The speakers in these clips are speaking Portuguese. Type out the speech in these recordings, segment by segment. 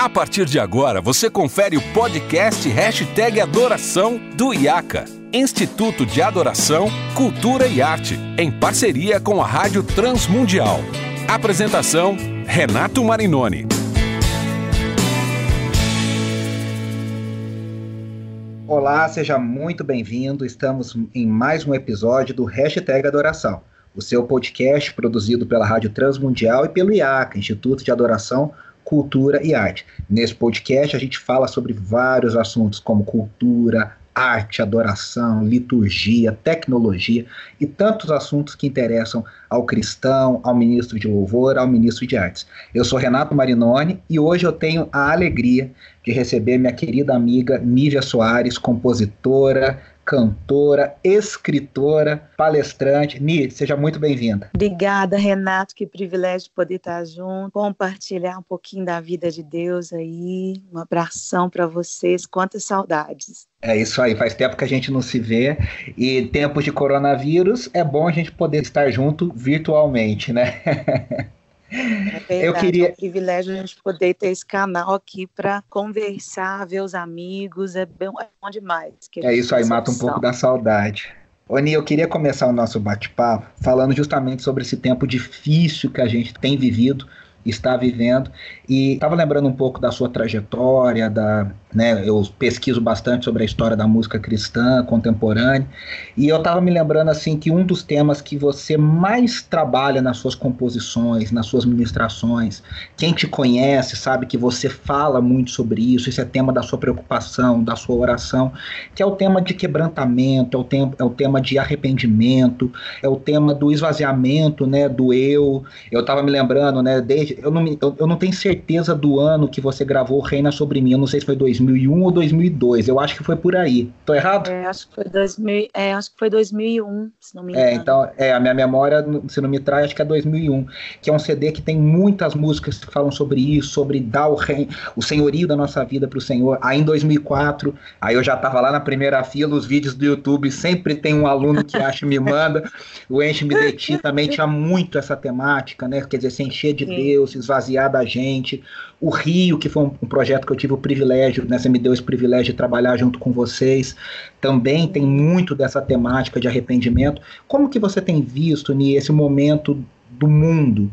A partir de agora, você confere o podcast Hashtag Adoração do IACA, Instituto de Adoração, Cultura e Arte, em parceria com a Rádio Transmundial. Apresentação, Renato Marinoni. Olá, seja muito bem-vindo. Estamos em mais um episódio do Hashtag Adoração, o seu podcast produzido pela Rádio Transmundial e pelo IACA, Instituto de Adoração, e Arte. Nesse podcast a gente fala sobre vários assuntos como cultura, arte, adoração, liturgia, tecnologia e tantos assuntos que interessam ao cristão, ao ministro de louvor, ao ministro de artes. Eu sou Renato Marinoni e hoje eu tenho a alegria de receber minha querida amiga Nívia Soares, compositora, cantora, escritora, palestrante. Ni, seja muito bem-vinda. Obrigada, Renato. Que privilégio poder estar junto, compartilhar um pouquinho da vida de Deus aí. Um abração para vocês. Quantas saudades. É isso aí, faz tempo que a gente não se vê e tempos de coronavírus é bom a gente poder estar junto virtualmente, né? É verdade, eu queria... é um privilégio a gente poder ter esse canal aqui para conversar, ver os amigos, é bom, é bom demais. É isso aí, mata um pouco da saudade. Oni, eu queria começar o nosso bate-papo falando justamente sobre esse tempo difícil que a gente tem vivido, está vivendo, e estava lembrando um pouco da sua trajetória, da, né, eu pesquiso bastante sobre a história da música cristã contemporânea, e eu estava me lembrando assim que um dos temas que você mais trabalha nas suas composições, nas suas ministrações, quem te conhece sabe que você fala muito sobre isso, isso é tema da sua preocupação, da sua oração, que é o tema de quebrantamento, é o, tema, é o tema de arrependimento, é o tema do esvaziamento, né, do eu. Eu estava me lembrando, né, desde eu não, eu, eu não tenho certeza do ano que você gravou Reina Sobre Mim, eu não sei se foi 2000 2001 ou 2002. Eu acho que foi por aí. Tô errado? É, acho que foi, 2000, é, acho que foi 2001, se não me é, engano. É, então, é, a minha memória, se não me traz, acho que é 2001. Que é um CD que tem muitas músicas que falam sobre isso, sobre dar o, rei, o senhorio da nossa vida para o Senhor. Aí em 2004, aí eu já tava lá na primeira fila, os vídeos do YouTube sempre tem um aluno que acha me manda. O Enche-me de Ti também tinha muito essa temática, né? Quer dizer, se encher de Sim. Deus, se esvaziar da gente. O Rio, que foi um, um projeto que eu tive o privilégio né, você me deu esse privilégio de trabalhar junto com vocês. Também tem muito dessa temática de arrependimento. Como que você tem visto nesse momento do mundo?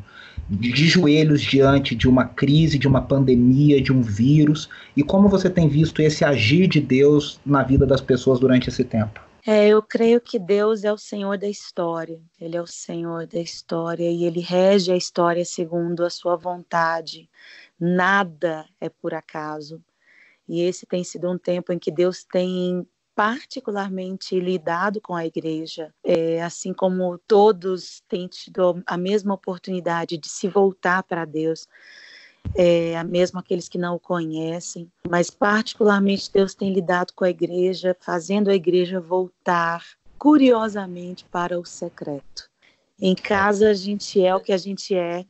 de joelhos diante de uma crise, de uma pandemia, de um vírus, e como você tem visto esse agir de Deus na vida das pessoas durante esse tempo? É, eu creio que Deus é o Senhor da história. Ele é o Senhor da história e ele rege a história segundo a sua vontade. Nada é por acaso. E esse tem sido um tempo em que Deus tem particularmente lidado com a igreja, é, assim como todos têm tido a mesma oportunidade de se voltar para Deus, é, mesmo aqueles que não o conhecem, mas particularmente Deus tem lidado com a igreja, fazendo a igreja voltar curiosamente para o secreto. Em casa a gente é o que a gente é,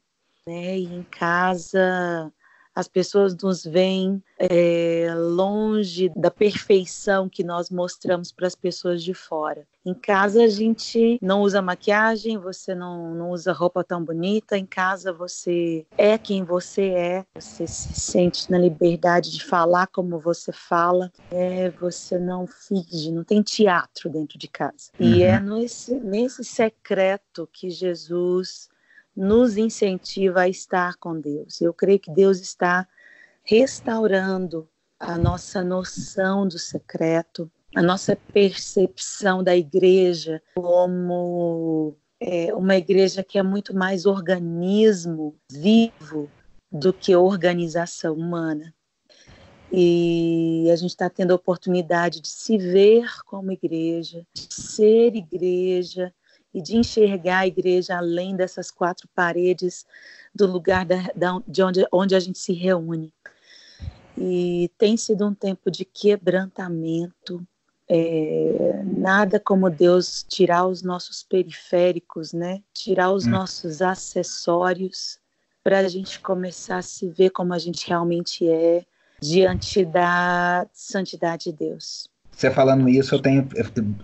né? E em casa as pessoas nos veem é, longe da perfeição que nós mostramos para as pessoas de fora. Em casa a gente não usa maquiagem, você não, não usa roupa tão bonita. Em casa você é quem você é, você se sente na liberdade de falar como você fala. É, você não finge, não tem teatro dentro de casa. Uhum. E é nesse, nesse secreto que Jesus nos incentiva a estar com Deus. Eu creio que Deus está restaurando a nossa noção do secreto, a nossa percepção da igreja como é, uma igreja que é muito mais organismo vivo do que organização humana. E a gente está tendo a oportunidade de se ver como igreja, de ser igreja, e de enxergar a igreja além dessas quatro paredes do lugar da, da, de onde, onde a gente se reúne. E tem sido um tempo de quebrantamento, é, nada como Deus tirar os nossos periféricos, né? Tirar os hum. nossos acessórios para a gente começar a se ver como a gente realmente é diante da santidade de Deus. Você falando isso, eu tenho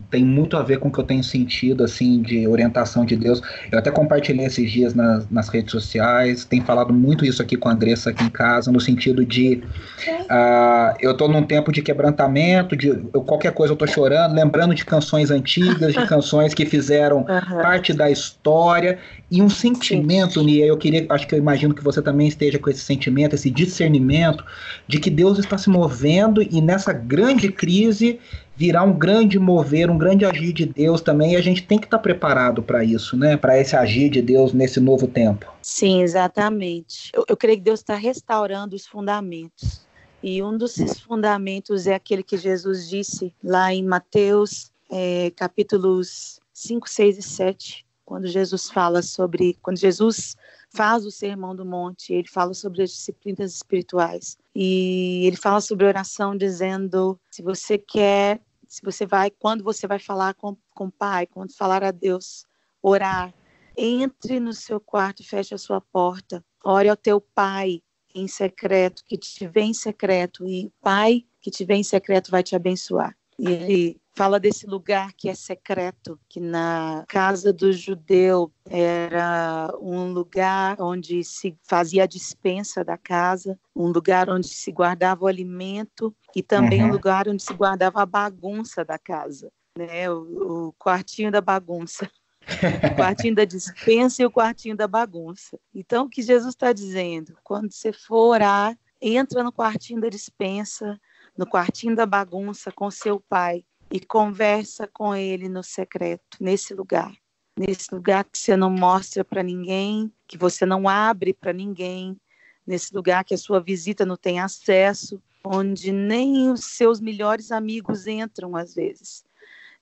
tem muito a ver com o que eu tenho sentido assim de orientação de Deus. Eu até compartilhei esses dias nas, nas redes sociais, tenho falado muito isso aqui com a Andressa aqui em casa, no sentido de uh, eu estou num tempo de quebrantamento, de eu, qualquer coisa eu estou chorando, lembrando de canções antigas, de canções que fizeram uhum. parte da história e um sentimento, Nia, eu queria, acho que eu imagino que você também esteja com esse sentimento, esse discernimento de que Deus está se movendo e nessa grande crise virá um grande mover, um grande agir de Deus também, e a gente tem que estar tá preparado para isso, né? Para esse agir de Deus nesse novo tempo. Sim, exatamente. Eu, eu creio que Deus está restaurando os fundamentos. E um desses fundamentos é aquele que Jesus disse lá em Mateus, é, capítulos 5, 6 e 7, quando Jesus fala sobre. Quando Jesus faz o Sermão do Monte, ele fala sobre as disciplinas espirituais. E ele fala sobre oração dizendo: se você quer, se você vai, quando você vai falar com, com o Pai, quando falar a Deus, orar, entre no seu quarto feche a sua porta. Ore ao teu Pai em secreto, que te vê em secreto, e o Pai que te vê em secreto vai te abençoar. E ele fala desse lugar que é secreto, que na casa do judeu era um lugar onde se fazia a dispensa da casa, um lugar onde se guardava o alimento e também uhum. um lugar onde se guardava a bagunça da casa, né? O, o quartinho da bagunça. o quartinho da dispensa e o quartinho da bagunça. Então, o que Jesus está dizendo? Quando você for orar, entra no quartinho da dispensa, no quartinho da bagunça com seu pai e conversa com ele no secreto, nesse lugar. Nesse lugar que você não mostra para ninguém, que você não abre para ninguém, nesse lugar que a sua visita não tem acesso, onde nem os seus melhores amigos entram às vezes.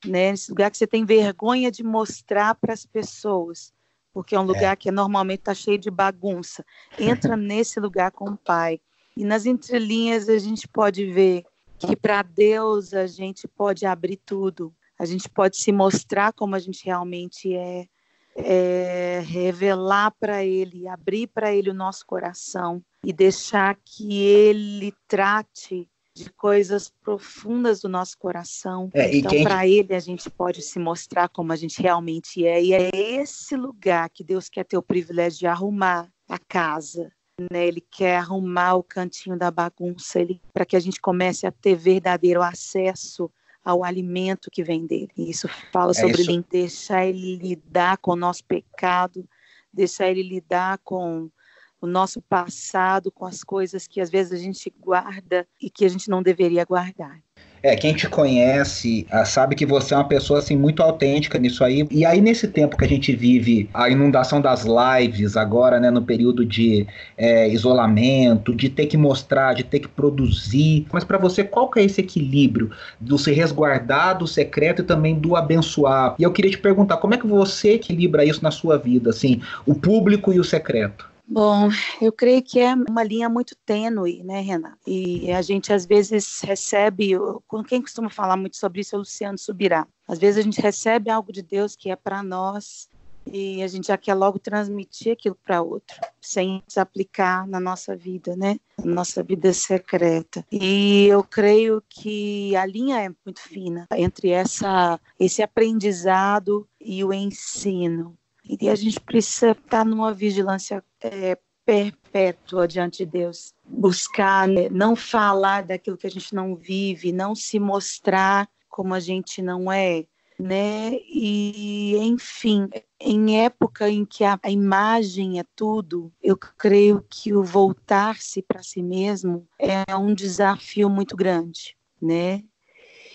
Né? Nesse lugar que você tem vergonha de mostrar para as pessoas, porque é um lugar é. que normalmente está cheio de bagunça. Entra nesse lugar com o Pai. E nas entrelinhas a gente pode ver que para Deus a gente pode abrir tudo, a gente pode se mostrar como a gente realmente é, é revelar para Ele, abrir para Ele o nosso coração e deixar que Ele trate de coisas profundas do nosso coração. É, então, quem... para Ele, a gente pode se mostrar como a gente realmente é. E é esse lugar que Deus quer ter o privilégio de arrumar a casa, né? Ele quer arrumar o cantinho da bagunça, ele para que a gente comece a ter verdadeiro acesso ao alimento que vem dele. E isso fala é sobre isso. Ele, deixar ele lidar com o nosso pecado, deixar ele lidar com o nosso passado, com as coisas que às vezes a gente guarda e que a gente não deveria guardar. É, quem te conhece ah, sabe que você é uma pessoa assim muito autêntica nisso aí. E aí nesse tempo que a gente vive a inundação das lives agora, né, no período de é, isolamento, de ter que mostrar, de ter que produzir. Mas para você qual que é esse equilíbrio do se resguardar do secreto e também do abençoar? E eu queria te perguntar como é que você equilibra isso na sua vida, assim, o público e o secreto? Bom, eu creio que é uma linha muito tênue, né, Renan? E a gente às vezes recebe, quem costuma falar muito sobre isso é o Luciano Subirá. Às vezes a gente recebe algo de Deus que é para nós e a gente já quer logo transmitir aquilo para outro, sem se aplicar na nossa vida, né? Na nossa vida secreta. E eu creio que a linha é muito fina entre essa esse aprendizado e o ensino. E a gente precisa estar numa vigilância é, perpétua diante de Deus. Buscar, né, não falar daquilo que a gente não vive, não se mostrar como a gente não é, né? E, enfim, em época em que a, a imagem é tudo, eu creio que o voltar-se para si mesmo é um desafio muito grande, né?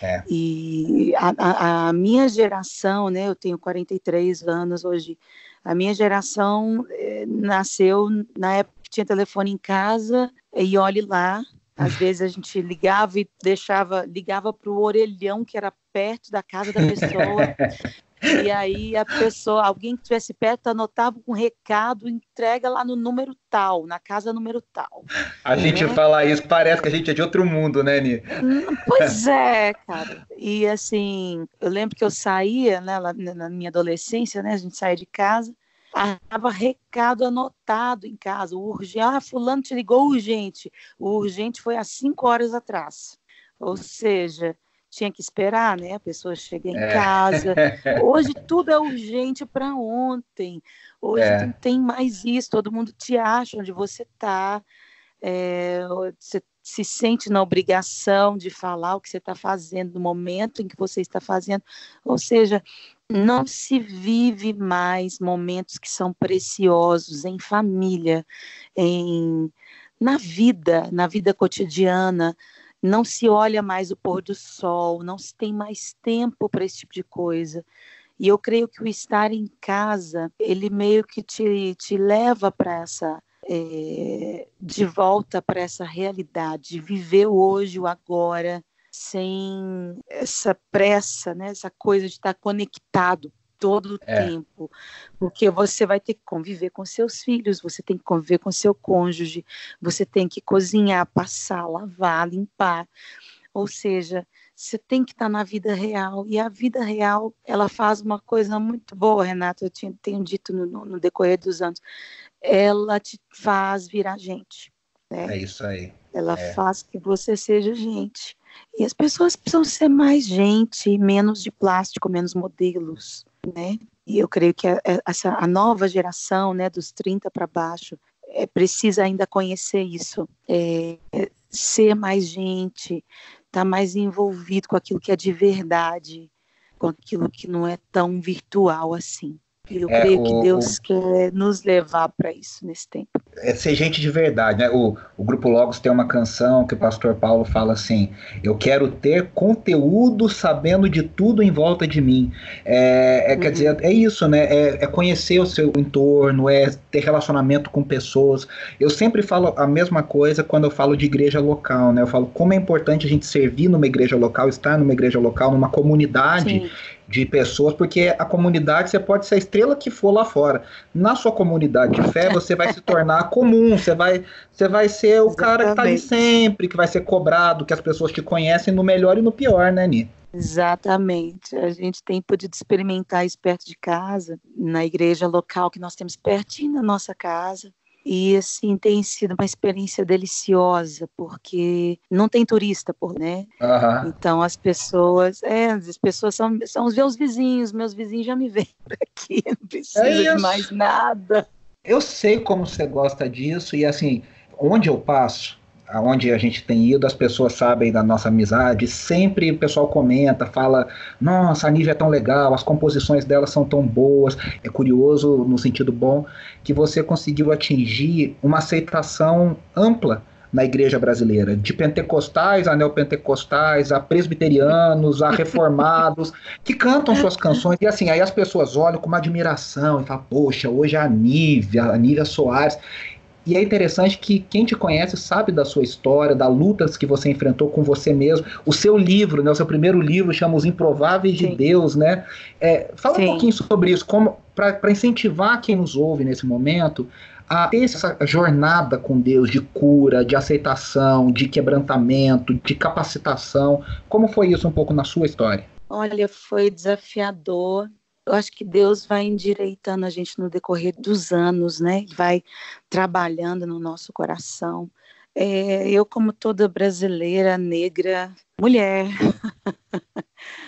É. E a, a, minha geração, né, eu tenho 43 anos hoje, a minha geração eh, nasceu na época que tinha telefone em casa, e olhe lá, às vezes a gente ligava e deixava, ligava para o orelhão que era perto da casa da pessoa. E aí a pessoa, alguém que estivesse perto, anotava um recado, entrega lá no número tal, na casa número tal. A né? gente fala isso, parece que a gente é de outro mundo, né, Ni? Hum, pois é, cara. E assim, eu lembro que eu saía, né, lá na minha adolescência, né, a gente saía de casa, Tava recado anotado em casa. Urgente, ah, fulano te ligou urgente. O urgente foi há cinco horas atrás. Ou seja, tinha que esperar, né? A pessoa chega em é. casa. Hoje tudo é urgente para ontem. Hoje é. não tem mais isso. Todo mundo te acha onde você está. É, você se sente na obrigação de falar o que você está fazendo no momento em que você está fazendo. Ou seja, não se vive mais momentos que são preciosos em família, em na vida, na vida cotidiana, não se olha mais o pôr do sol, não se tem mais tempo para esse tipo de coisa. E eu creio que o estar em casa, ele meio que te, te leva para essa. É, de volta para essa realidade, de viver hoje, o agora, sem essa pressa, né, essa coisa de estar conectado todo o é. tempo, porque você vai ter que conviver com seus filhos, você tem que conviver com seu cônjuge, você tem que cozinhar, passar, lavar, limpar. Ou seja, você tem que estar na vida real. E a vida real, ela faz uma coisa muito boa, Renata, eu tinha, tenho dito no, no decorrer dos anos. Ela te faz virar gente. Né? É isso aí. Ela é. faz que você seja gente. E as pessoas precisam ser mais gente, menos de plástico, menos modelos né? E eu creio que a, essa, a nova geração, né, dos 30 para baixo, é, precisa ainda conhecer isso, é, é, ser mais gente, estar tá mais envolvido com aquilo que é de verdade, com aquilo que não é tão virtual assim. Eu é, creio o, que Deus o, quer nos levar para isso nesse tempo. É ser gente de verdade, né? O, o Grupo Logos tem uma canção que o pastor Paulo fala assim: Eu quero ter conteúdo sabendo de tudo em volta de mim. É, é uhum. Quer dizer, é isso, né? É, é, conhecer o seu entorno, é ter relacionamento com pessoas. Eu sempre falo a mesma coisa quando eu falo de igreja local, né? Eu falo como é importante a gente servir numa igreja local, estar numa igreja local, numa comunidade. Sim de pessoas, porque a comunidade você pode ser a estrela que for lá fora. Na sua comunidade de fé, você vai se tornar comum, você vai, você vai ser o Exatamente. cara que está ali sempre, que vai ser cobrado, que as pessoas te conhecem no melhor e no pior, né, Ni? Exatamente. A gente tem podido experimentar isso perto de casa, na igreja local que nós temos pertinho da nossa casa. E assim tem sido uma experiência deliciosa, porque não tem turista, por, né? Uhum. Então as pessoas, é, as pessoas são, são os meus vizinhos, meus vizinhos já me por aqui, não precisa é de mais nada. Eu sei como você gosta disso, e assim, onde eu passo, aonde a gente tem ido, as pessoas sabem da nossa amizade, sempre o pessoal comenta, fala, nossa, a Nívia é tão legal, as composições dela são tão boas, é curioso no sentido bom, que você conseguiu atingir uma aceitação ampla na igreja brasileira, de pentecostais a neopentecostais, a presbiterianos, a reformados, que cantam suas canções, e assim, aí as pessoas olham com uma admiração e falam, poxa, hoje é a Nívia, a Nívia Soares, e é interessante que quem te conhece sabe da sua história, das lutas que você enfrentou com você mesmo. O seu livro, né, o seu primeiro livro chama Os Improváveis Sim. de Deus, né? É, fala Sim. um pouquinho sobre isso, como para incentivar quem nos ouve nesse momento a ter essa jornada com Deus de cura, de aceitação, de quebrantamento, de capacitação. Como foi isso um pouco na sua história? Olha, foi desafiador, eu acho que Deus vai endireitando a gente no decorrer dos anos, né? Vai trabalhando no nosso coração. É, eu, como toda brasileira, negra, mulher,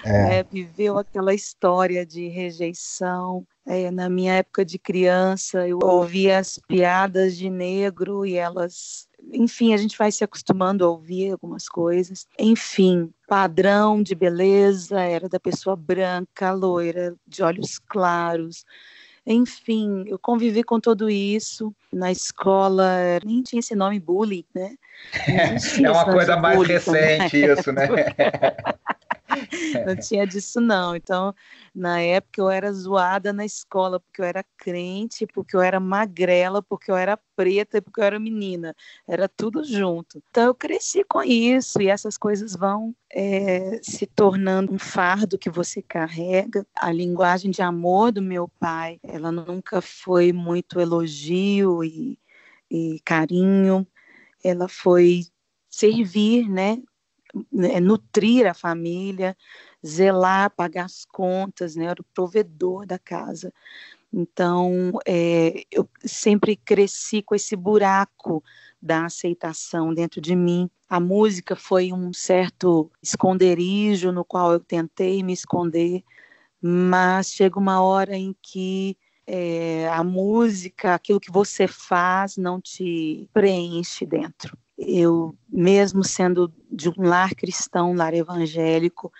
é. É, viveu aquela história de rejeição. É, na minha época de criança, eu ouvia as piadas de negro e elas enfim, a gente vai se acostumando a ouvir algumas coisas. Enfim, padrão de beleza era da pessoa branca, loira, de olhos claros. Enfim, eu convivi com tudo isso na escola, nem tinha esse nome bullying, né? É uma coisa mais recente isso, né? não tinha disso não. Então, na época eu era zoada na escola porque eu era crente, porque eu era magrela, porque eu era preta e porque eu era menina. Era tudo junto. Então eu cresci com isso e essas coisas vão é, se tornando um fardo que você carrega. A linguagem de amor do meu pai, ela nunca foi muito elogio e, e carinho. Ela foi servir, né? Né, nutrir a família, zelar, pagar as contas, né, era o provedor da casa. Então, é, eu sempre cresci com esse buraco da aceitação dentro de mim. A música foi um certo esconderijo no qual eu tentei me esconder, mas chega uma hora em que é, a música, aquilo que você faz, não te preenche dentro. Eu, mesmo sendo de um lar cristão, um lar evangélico,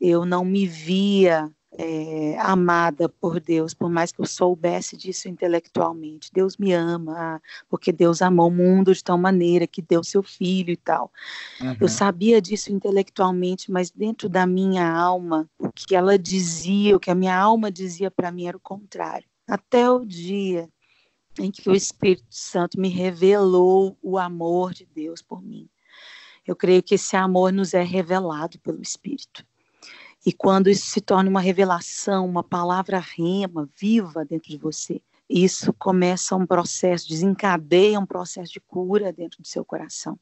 eu não me via é, amada por Deus, por mais que eu soubesse disso intelectualmente. Deus me ama, porque Deus amou o mundo de tal maneira que deu seu filho e tal. Uhum. Eu sabia disso intelectualmente, mas dentro da minha alma, o que ela dizia, o que a minha alma dizia para mim era o contrário. Até o dia em que o Espírito Santo me revelou o amor de Deus por mim. Eu creio que esse amor nos é revelado pelo Espírito. E quando isso se torna uma revelação, uma palavra rema, viva dentro de você, isso começa um processo, desencadeia um processo de cura dentro do seu coração.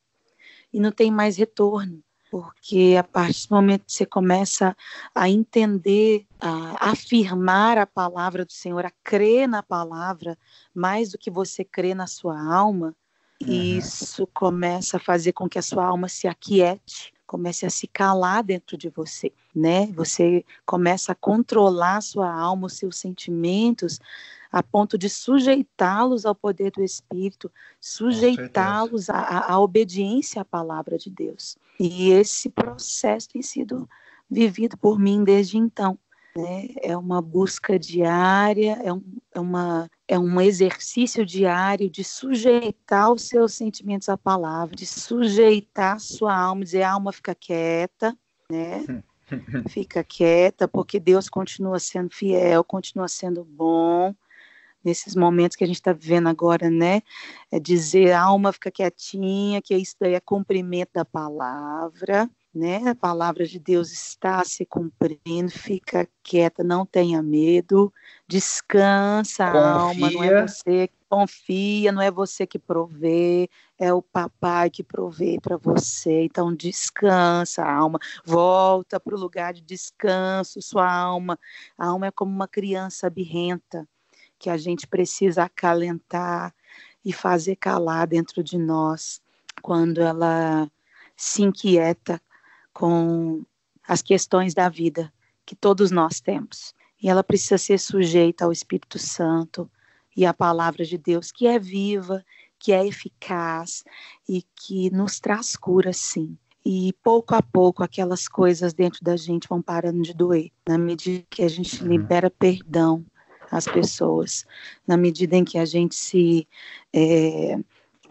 E não tem mais retorno, porque a partir do momento que você começa a entender, a afirmar a palavra do Senhor, a crer na palavra, mais do que você crê na sua alma, uhum. isso começa a fazer com que a sua alma se aquiete comece a se calar dentro de você, né? Você começa a controlar a sua alma, os seus sentimentos, a ponto de sujeitá-los ao poder do Espírito, sujeitá-los à, à obediência à palavra de Deus. E esse processo tem sido vivido por mim desde então. Né? É uma busca diária, é, um, é, uma, é um exercício diário de sujeitar os seus sentimentos à palavra, de sujeitar a sua alma, dizer, alma, fica quieta, né? fica quieta, porque Deus continua sendo fiel, continua sendo bom, nesses momentos que a gente está vivendo agora, né? É dizer, alma, fica quietinha, que isso daí é cumprimento da palavra, né? A palavra de Deus está se cumprindo, fica quieta, não tenha medo, descansa confia. alma, não é você que confia, não é você que provê, é o papai que provê para você. Então descansa a alma, volta para o lugar de descanso, sua alma. A alma é como uma criança birrenta que a gente precisa acalentar e fazer calar dentro de nós quando ela se inquieta com as questões da vida que todos nós temos. E ela precisa ser sujeita ao Espírito Santo e à palavra de Deus, que é viva, que é eficaz e que nos traz cura, sim. E pouco a pouco aquelas coisas dentro da gente vão parando de doer, na medida que a gente uhum. libera perdão às pessoas, na medida em que a gente se, é,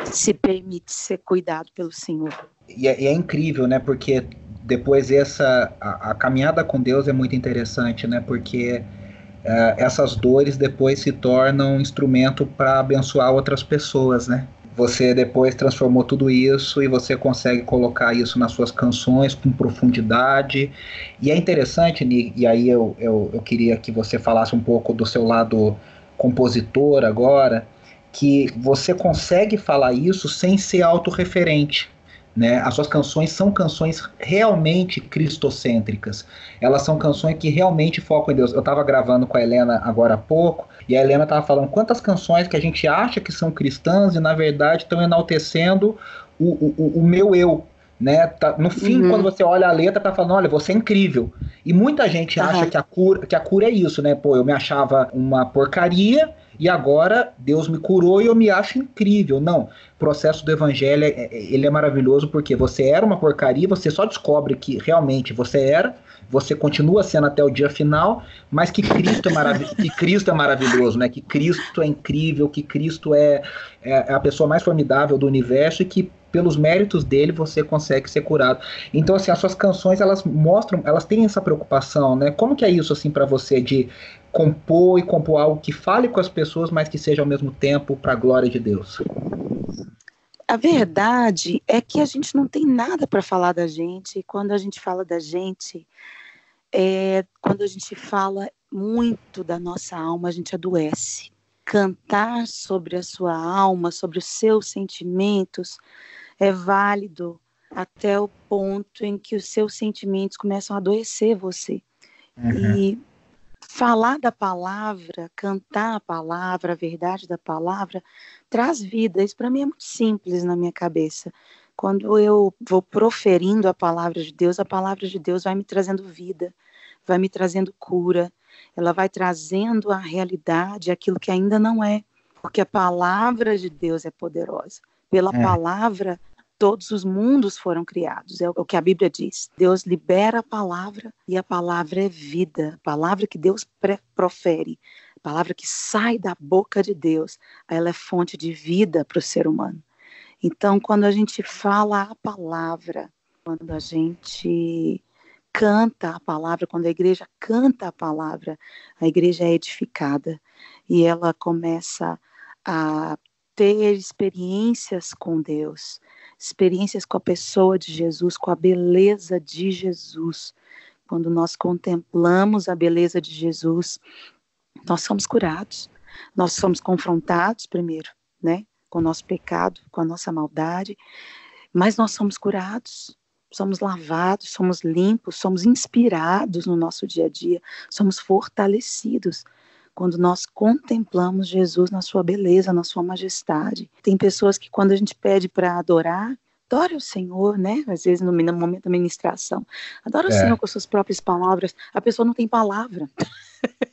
se permite ser cuidado pelo Senhor. E é, e é incrível, né? Porque depois essa a, a, caminhada com Deus é muito interessante, né? Porque uh, essas dores depois se tornam um instrumento para abençoar outras pessoas, né? Você depois transformou tudo isso e você consegue colocar isso nas suas canções com profundidade. E é interessante, e aí eu, eu, eu queria que você falasse um pouco do seu lado compositor agora, que você consegue falar isso sem ser autorreferente. Né? As suas canções são canções realmente cristocêntricas. Elas são canções que realmente focam em Deus. Eu estava gravando com a Helena agora há pouco, e a Helena estava falando quantas canções que a gente acha que são cristãs e na verdade estão enaltecendo o, o, o meu eu. Né? Tá, no fim, uhum. quando você olha a letra, tá falando, olha, você é incrível. E muita gente uhum. acha que a, cura, que a cura é isso, né? Pô, eu me achava uma porcaria e agora Deus me curou e eu me acho incrível. Não, o processo do evangelho, é, é, ele é maravilhoso porque você era uma porcaria, você só descobre que realmente você era, você continua sendo até o dia final, mas que Cristo é, marav que Cristo é maravilhoso, né? Que Cristo é incrível, que Cristo é, é a pessoa mais formidável do universo e que pelos méritos dele você consegue ser curado. Então assim, as suas canções elas mostram, elas têm essa preocupação, né? Como que é isso assim para você de compor e compor algo que fale com as pessoas, mas que seja ao mesmo tempo para a glória de Deus? A verdade é que a gente não tem nada para falar da gente. E quando a gente fala da gente, é, quando a gente fala muito da nossa alma, a gente adoece. Cantar sobre a sua alma, sobre os seus sentimentos, é válido até o ponto em que os seus sentimentos começam a adoecer você. Uhum. E falar da palavra, cantar a palavra, a verdade da palavra, traz vida. Isso para mim é muito simples na minha cabeça. Quando eu vou proferindo a palavra de Deus, a palavra de Deus vai me trazendo vida, vai me trazendo cura, ela vai trazendo a realidade, aquilo que ainda não é, porque a palavra de Deus é poderosa. Pela é. palavra, todos os mundos foram criados, é o que a Bíblia diz. Deus libera a palavra e a palavra é vida, a palavra que Deus profere, a palavra que sai da boca de Deus, ela é fonte de vida para o ser humano. Então, quando a gente fala a palavra, quando a gente canta a palavra, quando a igreja canta a palavra, a igreja é edificada e ela começa a ter experiências com Deus, experiências com a pessoa de Jesus, com a beleza de Jesus. Quando nós contemplamos a beleza de Jesus, nós somos curados. Nós somos confrontados primeiro, né, com o nosso pecado, com a nossa maldade, mas nós somos curados somos lavados, somos limpos, somos inspirados no nosso dia a dia, somos fortalecidos quando nós contemplamos Jesus na sua beleza, na sua majestade. Tem pessoas que quando a gente pede para adorar, adore o Senhor, né? Às vezes no, momento da ministração, adora o é. Senhor com suas próprias palavras. A pessoa não tem palavra.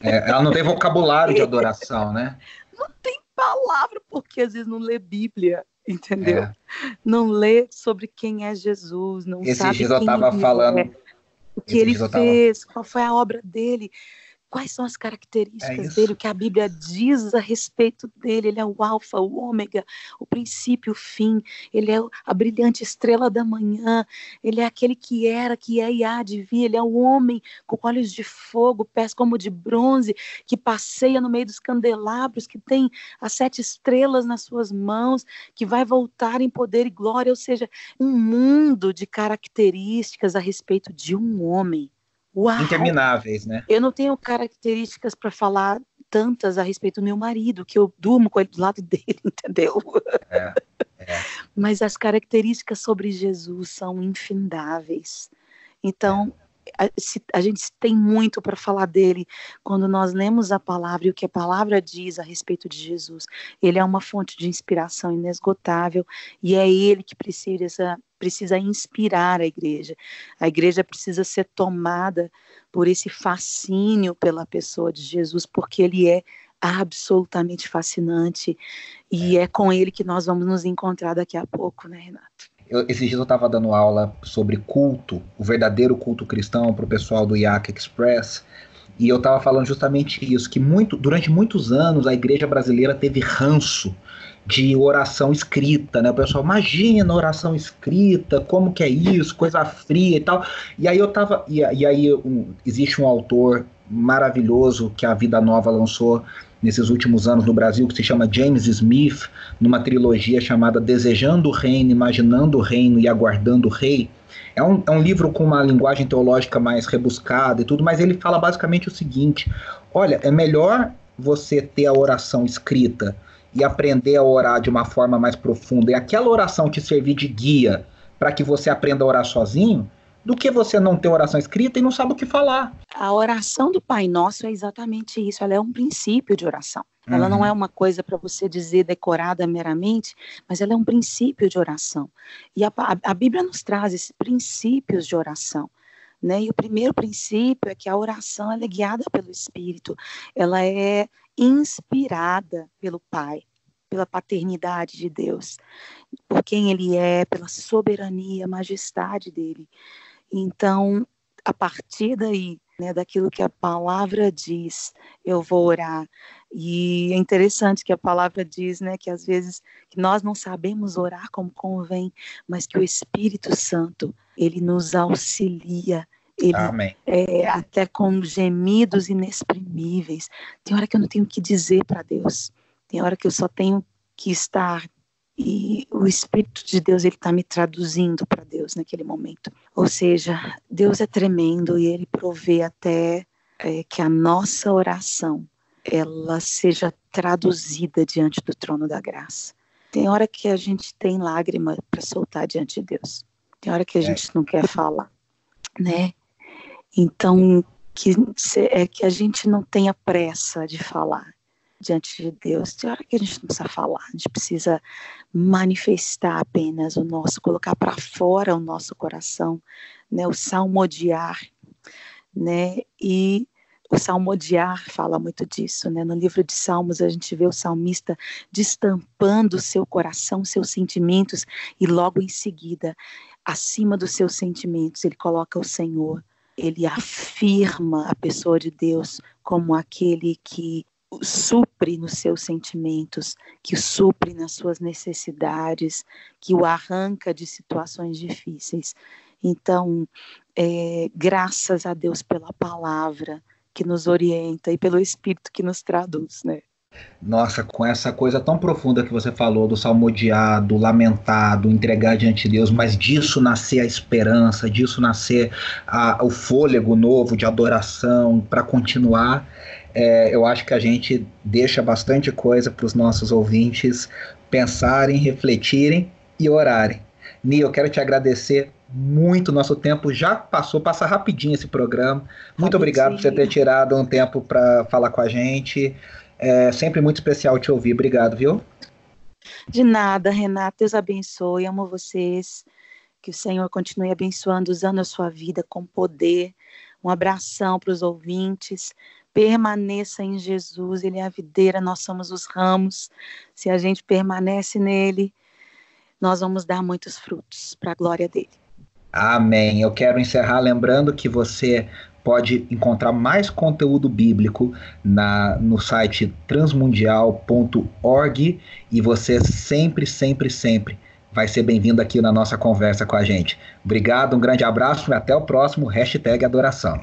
É, ela não tem vocabulário de adoração, né? Não tem palavra porque às vezes não lê Bíblia entendeu? É. Não lê sobre quem é Jesus, não Esse sabe dias eu estava falando, é, o que ele fez, tava... qual foi a obra dele quais são as características é dele, o que a Bíblia diz a respeito dele. Ele é o alfa, o ômega, o princípio, o fim. Ele é a brilhante estrela da manhã. Ele é aquele que era, que é e há de vir. Ele é o homem com olhos de fogo, pés como de bronze, que passeia no meio dos candelabros, que tem as sete estrelas nas suas mãos, que vai voltar em poder e glória. Ou seja, um mundo de características a respeito de um homem Uau! intermináveis, né? Eu não tenho características para falar tantas a respeito do meu marido, que eu durmo com ele do lado dele, entendeu? É, é. Mas as características sobre Jesus são infindáveis. Então, a, a, gente tem muito para falar dele quando nós lemos a palavra e o que a palavra diz a respeito de Jesus. Ele é uma fonte de inspiração inesgotável e é ele que precisa precisa inspirar a igreja. A igreja precisa ser tomada por esse fascínio pela pessoa de Jesus, porque ele é absolutamente fascinante e é com ele que nós vamos nos encontrar daqui a pouco, né, Renato? Eu, esses dias eu estava dando aula sobre culto, o verdadeiro culto cristão para o pessoal do IAC Express, e eu estava falando justamente isso, que muito, durante muitos anos a igreja brasileira teve ranço de oração escrita, né? O pessoal, imagina oração escrita, como que é isso, coisa fria e tal. E aí eu tava, e, e aí um, existe um autor maravilhoso que a Vida Nova lançou nesses últimos anos no Brasil, que se chama James Smith, numa trilogia chamada Desejando o Reino, Imaginando o Reino e Aguardando o Rei. É um, é um livro com uma linguagem teológica mais rebuscada e tudo, mas ele fala basicamente o seguinte: olha, é melhor você ter a oração escrita e aprender a orar de uma forma mais profunda, e aquela oração te servir de guia para que você aprenda a orar sozinho, do que você não ter oração escrita e não sabe o que falar. A oração do Pai Nosso é exatamente isso, ela é um princípio de oração. Ela uhum. não é uma coisa para você dizer decorada meramente, mas ela é um princípio de oração. E a, a, a Bíblia nos traz esses princípios de oração. Né? E o primeiro princípio é que a oração é guiada pelo Espírito, ela é inspirada pelo Pai, pela paternidade de Deus, por quem Ele é, pela soberania, majestade dele. Então, a partir daí, né, daquilo que a palavra diz, eu vou orar. E é interessante que a palavra diz, né, que às vezes que nós não sabemos orar como convém, mas que o Espírito Santo, ele nos auxilia, ele, Amém. É, até com gemidos inexprimíveis. Tem hora que eu não tenho que dizer para Deus. Tem hora que eu só tenho que estar e o Espírito de Deus ele está me traduzindo para Deus naquele momento. Ou seja, Deus é tremendo e Ele provê até é, que a nossa oração ela seja traduzida diante do trono da graça. Tem hora que a gente tem lágrima para soltar diante de Deus. Tem hora que a é. gente não quer falar, né? Então que, é que a gente não tenha pressa de falar diante de Deus. Tem hora que a gente não precisa falar, a gente precisa manifestar apenas o nosso, colocar para fora o nosso coração, né? O salmodiar, né? E o salmodiar fala muito disso, né? No livro de Salmos a gente vê o salmista destampando o seu coração, seus sentimentos e logo em seguida, acima dos seus sentimentos, ele coloca o Senhor. Ele afirma a pessoa de Deus como aquele que supre nos seus sentimentos, que supre nas suas necessidades, que o arranca de situações difíceis. Então, é, graças a Deus pela palavra que nos orienta e pelo Espírito que nos traduz, né? Nossa, com essa coisa tão profunda que você falou do salmodiar, do lamentar, do entregar diante de Deus, mas disso nascer a esperança, disso nascer a, o fôlego novo de adoração para continuar é, eu acho que a gente deixa bastante coisa para os nossos ouvintes pensarem, refletirem e orarem. Ni, eu quero te agradecer muito. Nosso tempo já passou, passa rapidinho esse programa. Muito rapidinho. obrigado por você ter tirado um tempo para falar com a gente. É sempre muito especial te ouvir. Obrigado, viu? De nada, Renata. Deus abençoe. Amo vocês. Que o Senhor continue abençoando, usando a sua vida com poder. Um abração para os ouvintes permaneça em Jesus, Ele é a videira, nós somos os ramos. Se a gente permanece nele, nós vamos dar muitos frutos para a glória dele. Amém. Eu quero encerrar lembrando que você pode encontrar mais conteúdo bíblico na, no site transmundial.org e você sempre, sempre, sempre vai ser bem-vindo aqui na nossa conversa com a gente. Obrigado, um grande abraço e até o próximo hashtag Adoração.